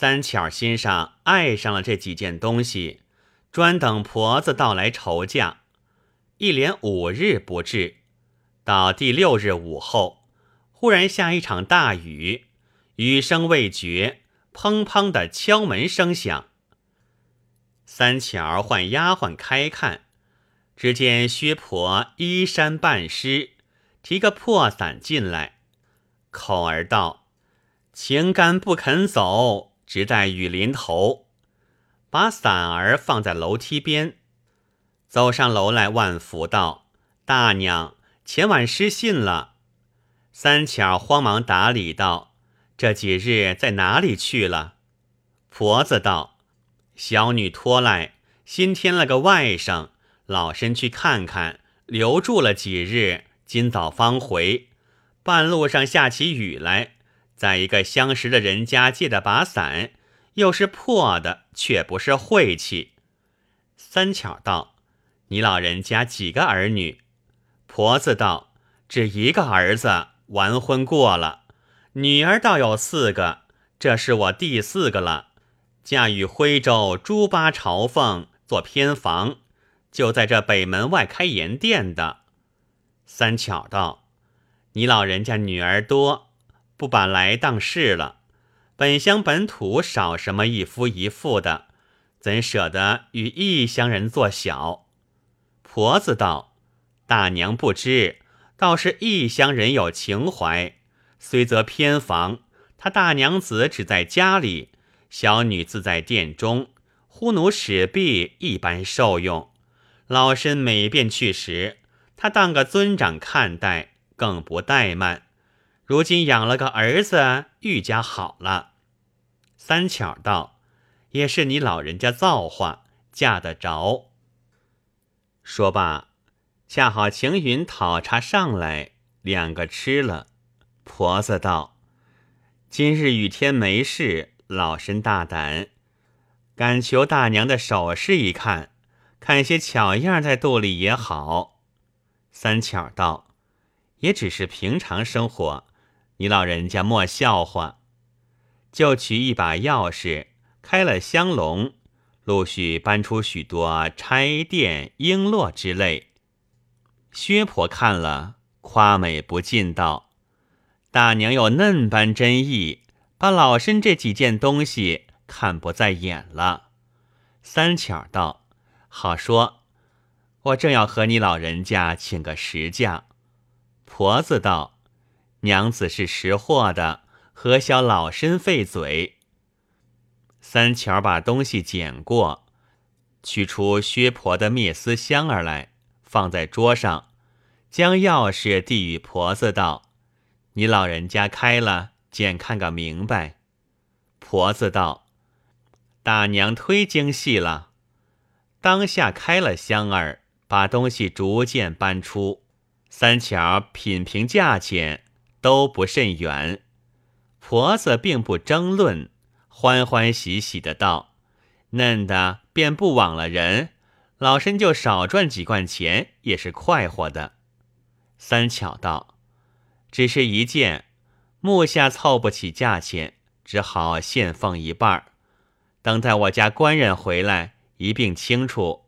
三巧心上爱上了这几件东西，专等婆子到来筹价。一连五日不至，到第六日午后，忽然下一场大雨，雨声未绝，砰砰的敲门声响。三巧唤丫鬟开看，只见薛婆衣衫半湿，提个破伞进来，口儿道：“情干不肯走，直待雨淋头。”把伞儿放在楼梯边。走上楼来，万福道：“大娘，前晚失信了。”三巧慌忙打理道：“这几日在哪里去了？”婆子道：“小女托赖，新添了个外甥，老身去看看，留住了几日，今早方回。半路上下起雨来，在一个相识的人家借的把伞，又是破的，却不是晦气。”三巧道。你老人家几个儿女？婆子道：“只一个儿子，完婚过了。女儿倒有四个，这是我第四个了。嫁与徽州朱八朝凤做偏房，就在这北门外开盐店的。”三巧道：“你老人家女儿多，不把来当事了。本乡本土少什么一夫一妇的，怎舍得与异乡人做小？”婆子道：“大娘不知，倒是异乡人有情怀。虽则偏房，他大娘子只在家里，小女自在殿中，呼奴使婢一般受用。老身每便去时，他当个尊长看待，更不怠慢。如今养了个儿子，愈加好了。”三巧道：“也是你老人家造化，嫁得着。”说罢，恰好晴云讨茶上来，两个吃了。婆子道：“今日雨天没事，老身大胆，敢求大娘的首饰一看，看些巧样在肚里也好。”三巧道：“也只是平常生活，你老人家莫笑话。”就取一把钥匙，开了香笼。陆续搬出许多钗钿璎珞之类，薛婆看了，夸美不尽，道：“大娘有嫩般真意，把老身这几件东西看不在眼了。”三巧道：“好说，我正要和你老人家请个实价。”婆子道：“娘子是识货的，何消老身费嘴？”三巧把东西捡过，取出薛婆的灭丝香儿来，放在桌上，将钥匙递与婆子道：“你老人家开了，检看个明白。”婆子道：“大娘忒精细了。”当下开了香儿，把东西逐渐搬出。三巧品评价钱，都不甚远。婆子并不争论。欢欢喜喜的道：“嫩的便不枉了人，老身就少赚几贯钱也是快活的。”三巧道：“只是一件，目下凑不起价钱，只好现奉一半等在我家官人回来一并清楚。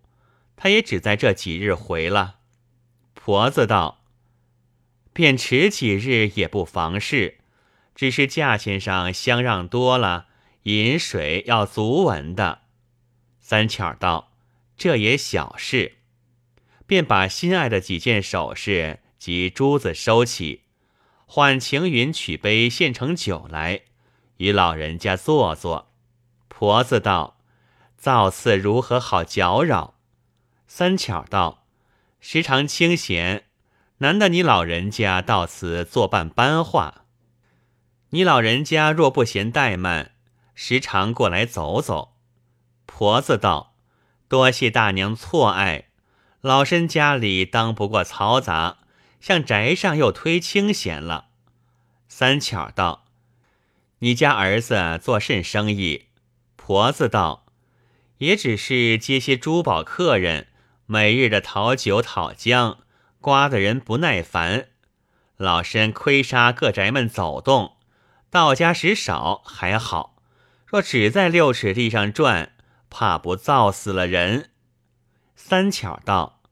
他也只在这几日回了。”婆子道：“便迟几日也不妨事，只是价钱上相让多了。”饮水要足文的，三巧道：“这也小事。”便把心爱的几件首饰及珠子收起，唤晴云取杯献成酒来，与老人家坐坐。婆子道：“造次如何好搅扰？”三巧道：“时常清闲，难得你老人家到此作伴班话。你老人家若不嫌怠慢。”时常过来走走，婆子道：“多谢大娘错爱，老身家里当不过嘈杂，向宅上又忒清闲了。”三巧道：“你家儿子做甚生意？”婆子道：“也只是接些珠宝客人，每日的讨酒讨浆，刮的人不耐烦。老身亏杀各宅门走动，到家时少还好。”若只在六尺地上转，怕不造死了人。三巧道：“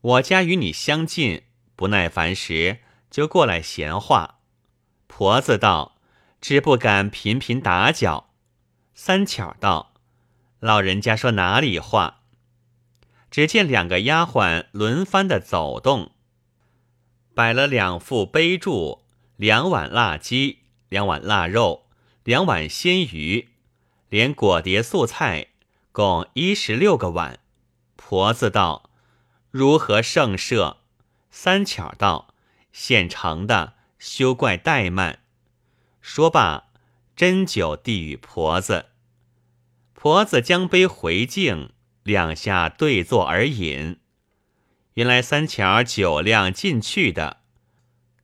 我家与你相近，不耐烦时就过来闲话。”婆子道：“只不敢频频打搅。”三巧道：“老人家说哪里话？”只见两个丫鬟轮番的走动，摆了两副杯箸，两碗腊鸡，两碗腊肉，两碗鲜鱼，连果碟素菜，共一十六个碗。婆子道：“如何盛设？”三巧道：“现成的，休怪怠慢。”说罢，斟酒递与婆子。婆子将杯回敬。两下对坐而饮，原来三巧酒量进去的，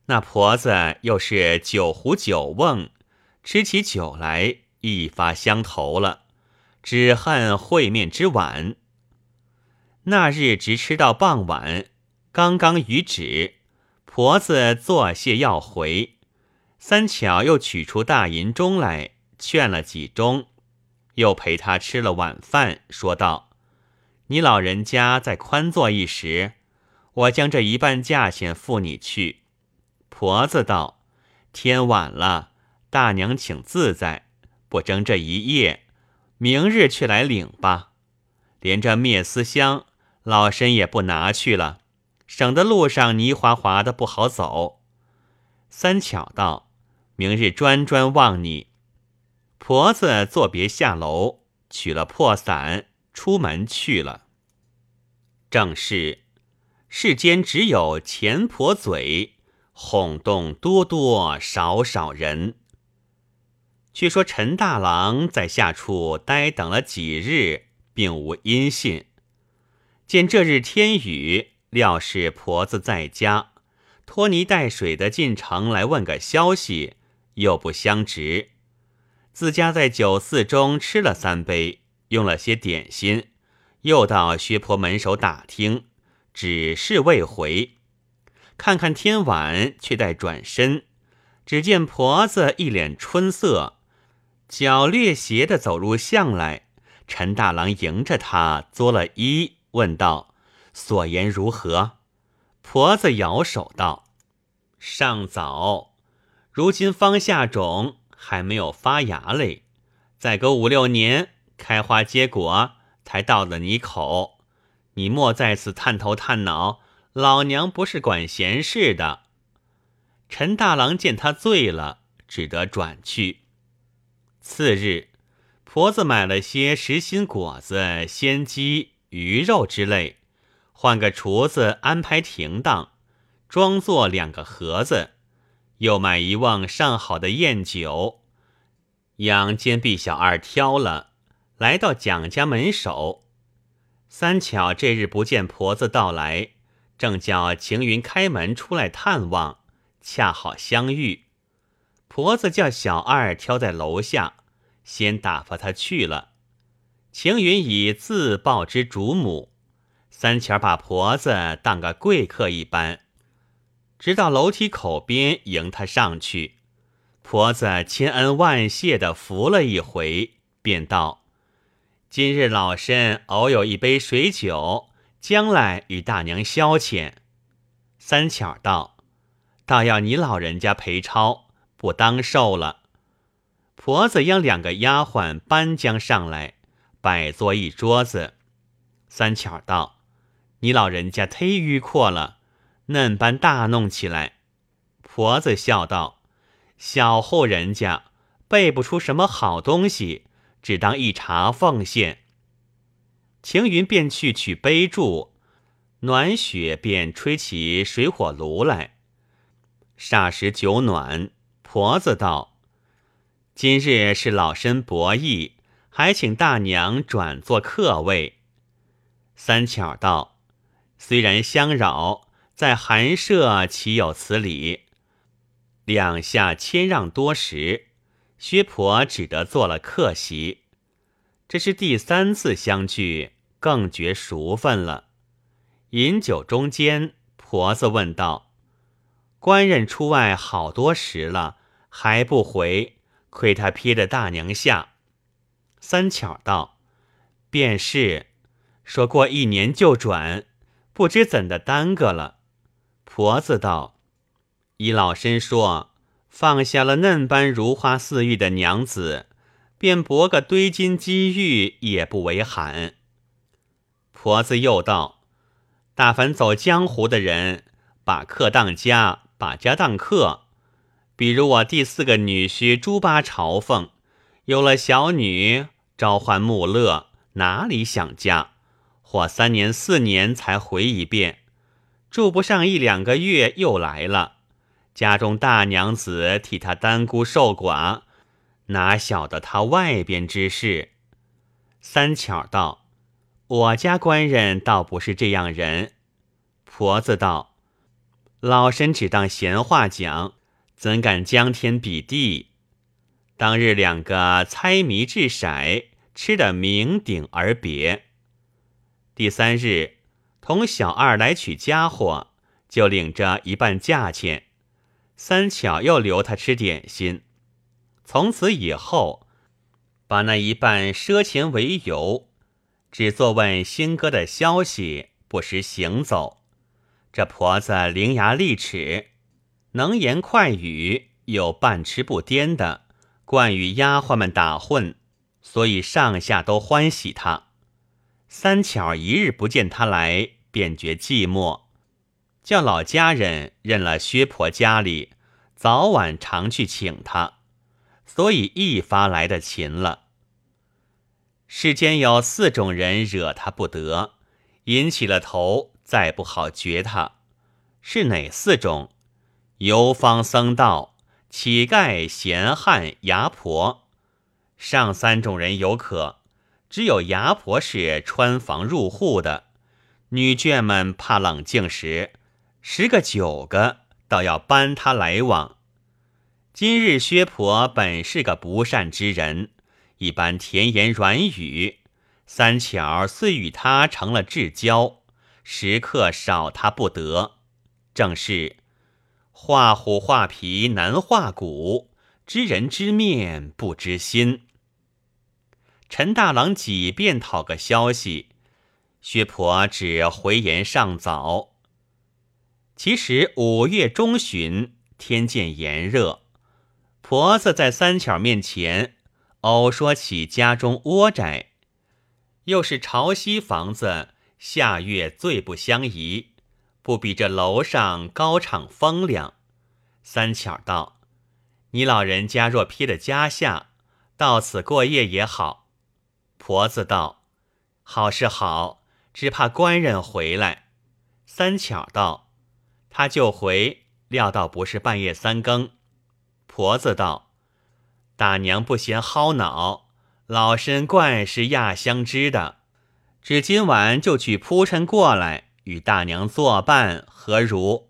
那婆子又是酒壶酒瓮，吃起酒来一发相投了，只恨会面之晚。那日直吃到傍晚，刚刚余止，婆子作谢要回，三巧又取出大银钟来劝了几钟，又陪他吃了晚饭，说道。你老人家再宽坐一时，我将这一半价钱付你去。婆子道：“天晚了，大娘请自在，不争这一夜，明日去来领吧。连这灭丝香，老身也不拿去了，省得路上泥滑滑的不好走。”三巧道：“明日专专望你。”婆子作别下楼，取了破伞。出门去了。正是世间只有钱婆嘴，哄动多多少少人。却说陈大郎在下处呆等了几日，并无音信。见这日天雨，料是婆子在家，拖泥带水的进城来问个消息，又不相值。自家在酒肆中吃了三杯。用了些点心，又到薛婆门首打听，只是未回。看看天晚，却待转身，只见婆子一脸春色，脚略斜的走入巷来。陈大郎迎着他作了揖，问道：“所言如何？”婆子摇手道：“尚早，如今方下种，还没有发芽嘞，再隔五六年。”开花结果才到了你口，你莫在此探头探脑。老娘不是管闲事的。陈大郎见他醉了，只得转去。次日，婆子买了些实心果子、鲜鸡、鱼肉之类，换个厨子安排停当，装作两个盒子，又买一瓮上好的宴酒，养监婢小二挑了。来到蒋家门首，三巧这日不见婆子到来，正叫晴云开门出来探望，恰好相遇。婆子叫小二挑在楼下，先打发他去了。晴云以自报之主母，三巧把婆子当个贵客一般，直到楼梯口边迎他上去。婆子千恩万谢的扶了一回，便道。今日老身偶有一杯水酒，将来与大娘消遣。三巧道：“倒要你老人家陪抄，不当受了。”婆子央两个丫鬟搬将上来，摆坐一桌子。三巧道：“你老人家忒迂阔了，嫩般大弄起来。”婆子笑道：“小户人家备不出什么好东西。”只当一茶奉献。晴云便去取杯箸，暖雪便吹起水火炉来。霎时酒暖，婆子道：“今日是老身博弈，还请大娘转做客位。”三巧道：“虽然相扰，在寒舍岂有此理？”两下谦让多时。薛婆只得做了客席，这是第三次相聚，更觉熟分了。饮酒中间，婆子问道：“官人出外好多时了，还不回？亏他撇的大娘下。三巧道：“便是，说过一年就转，不知怎的耽搁了。”婆子道：“依老身说，放下了嫩般如花似玉的娘子，便博个堆金积玉也不为罕。”婆子又道：“大凡走江湖的人，把客当家，把家当客。比如我第四个女婿朱八朝奉，有了小女，召唤穆乐，哪里想家？或三年四年才回一遍，住不上一两个月又来了。家中大娘子替他单孤受寡，哪晓得他外边之事？”三巧道。我家官人倒不是这样人，婆子道：“老身只当闲话讲，怎敢将天比地？”当日两个猜谜掷骰，吃得酩酊而别。第三日，同小二来取家伙，就领着一半价钱。三巧又留他吃点心，从此以后，把那一半赊钱为由。只做问新哥的消息，不时行走。这婆子伶牙俐齿，能言快语，又半痴不颠的，惯与丫鬟们打混，所以上下都欢喜她。三巧一日不见她来，便觉寂寞，叫老家人认了薛婆家里，早晚常去请她，所以一发来的勤了。世间有四种人惹他不得，引起了头，再不好绝他。是哪四种？游方僧道、乞丐、闲汉、牙婆。上三种人有可，只有牙婆是穿房入户的。女眷们怕冷静时，十个九个倒要搬他来往。今日薛婆本是个不善之人。一般甜言软语，三巧遂与他成了至交，时刻少他不得。正是画虎画皮难画骨，知人知面不知心。陈大郎几遍讨个消息，薛婆只回言尚早。其实五月中旬，天渐炎热，婆子在三巧面前。偶说起家中窝宅，又是朝西房子，夏月最不相宜，不比这楼上高敞风凉。三巧道：“你老人家若披了家下，到此过夜也好。”婆子道：“好是好，只怕官人回来。”三巧道：“他就回，料到不是半夜三更。”婆子道。大娘不嫌薅脑，老身惯是压香知的，只今晚就去铺陈过来，与大娘作伴，何如？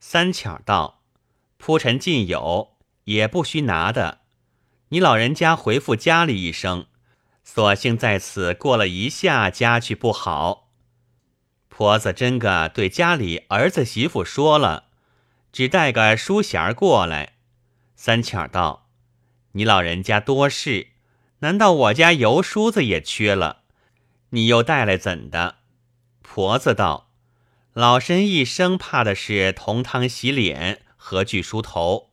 三巧道：铺陈尽有，也不需拿的。你老人家回复家里一声，索性在此过了一下家去不好。婆子真个对家里儿子媳妇说了，只带个书匣过来。三巧道。你老人家多事，难道我家油梳子也缺了？你又带来怎的？婆子道：“老身一生怕的是同汤洗脸，何惧梳头？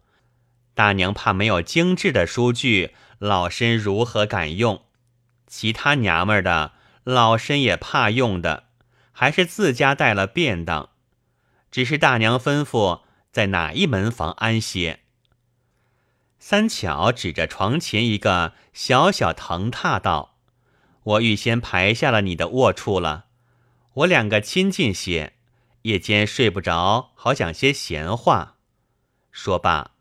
大娘怕没有精致的梳具，老身如何敢用？其他娘们的，老身也怕用的，还是自家带了便当。只是大娘吩咐在哪一门房安歇。”三巧指着床前一个小小藤榻道：“我预先排下了你的卧处了，我两个亲近些，夜间睡不着，好讲些闲话。”说罢，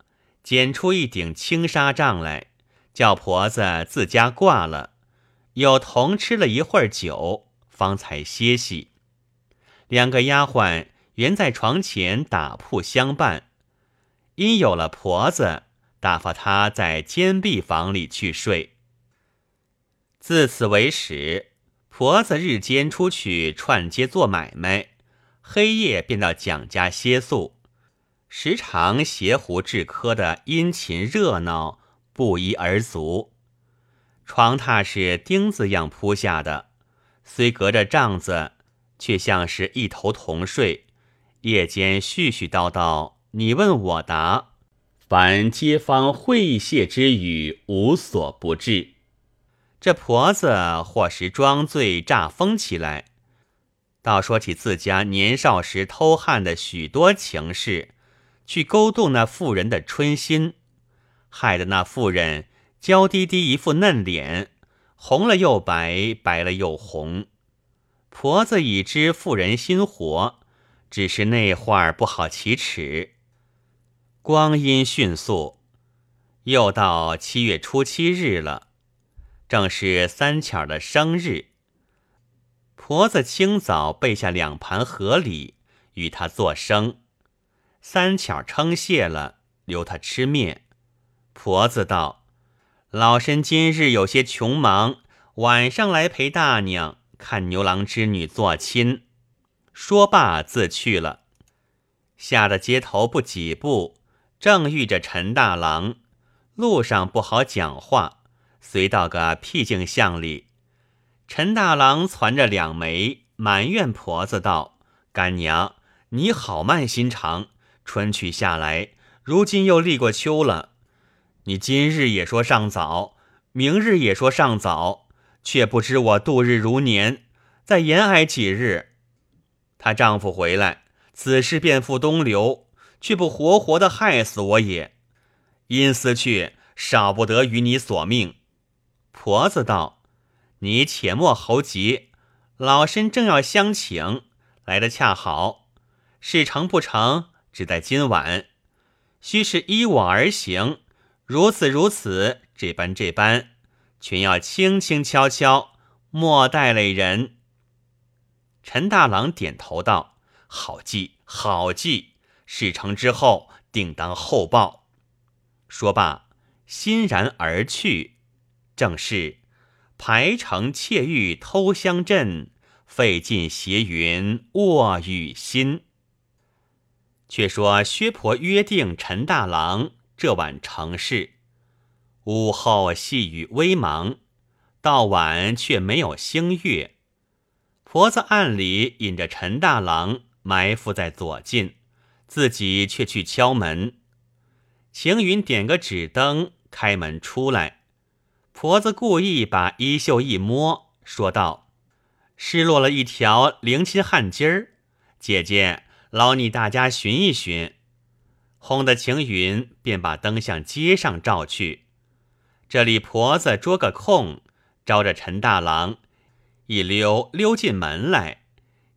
捡出一顶青纱帐来，叫婆子自家挂了，又同吃了一会儿酒，方才歇息。两个丫鬟原在床前打铺相伴，因有了婆子。打发她在监壁房里去睡。自此为始，婆子日间出去串街做买卖，黑夜便到蒋家歇宿，时常携壶制柯的殷勤热闹，不一而足。床榻是钉子样铺下的，虽隔着帐子，却像是一头同睡。夜间絮絮叨叨，你问我答，凡街坊会谢之语，无所不至。这婆子或时装醉诈疯起来，倒说起自家年少时偷汉的许多情事，去勾动那妇人的春心，害得那妇人。娇滴滴一副嫩脸，红了又白，白了又红。婆子已知妇人心活，只是那话儿不好启齿。光阴迅速，又到七月初七日了，正是三巧的生日。婆子清早备下两盘河礼与他作生，三巧称谢了，留他吃面。婆子道。老身今日有些穷忙，晚上来陪大娘看牛郎织女做亲。说罢自去了。下的街头不几步，正遇着陈大郎，路上不好讲话，随到个僻静巷里。陈大郎攒着两枚，埋怨婆子道：“干娘，你好慢心肠，春去下来，如今又立过秋了。”你今日也说尚早，明日也说尚早，却不知我度日如年，再延挨几日。她丈夫回来，此事便付东流，却不活活的害死我也。因思去，少不得与你索命。婆子道：“你且莫猴急，老身正要相请，来的恰好。事成不成，只待今晚。须是依我而行。”如此如此，这般这般，全要轻轻悄悄，莫带累人。陈大郎点头道：“好计，好计！事成之后，定当厚报。”说罢，欣然而去。正是排城窃玉偷香阵，费尽斜云卧雨心。却说薛婆约定陈大郎。这晚成事，午后细雨微茫，到晚却没有星月。婆子暗里引着陈大郎埋伏在左近，自己却去敲门。晴云点个纸灯，开门出来。婆子故意把衣袖一摸，说道：“失落了一条灵亲汗巾儿，姐姐劳你大家寻一寻。”轰的晴云便把灯向街上照去，这里婆子捉个空，招着陈大郎一溜溜进门来，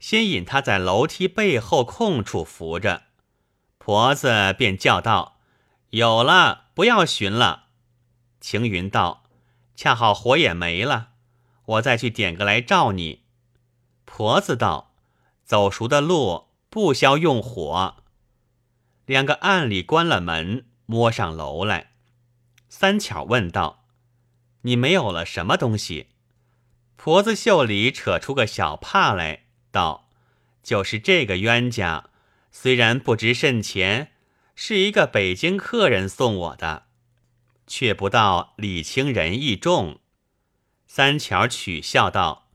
先引他在楼梯背后空处扶着，婆子便叫道：“有了，不要寻了。”晴云道：“恰好火也没了，我再去点个来照你。”婆子道：“走熟的路不消用火。”两个暗里关了门，摸上楼来。三巧问道：“你没有了什么东西？”婆子袖里扯出个小帕来，道：“就是这个冤家，虽然不值甚钱，是一个北京客人送我的，却不到礼轻人意重。”三巧取笑道：“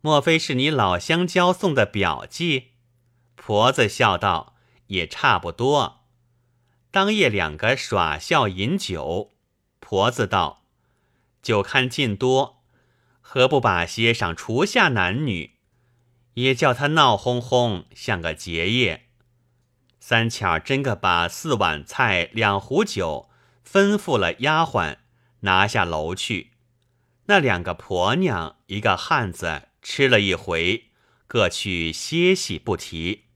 莫非是你老乡交送的表记？”婆子笑道。也差不多。当夜两个耍笑饮酒，婆子道：“酒看尽多，何不把些上厨下男女，也叫他闹哄哄，像个结业。”三巧真个把四碗菜两壶酒吩咐了丫鬟，拿下楼去。那两个婆娘一个汉子吃了一回，各去歇息不提。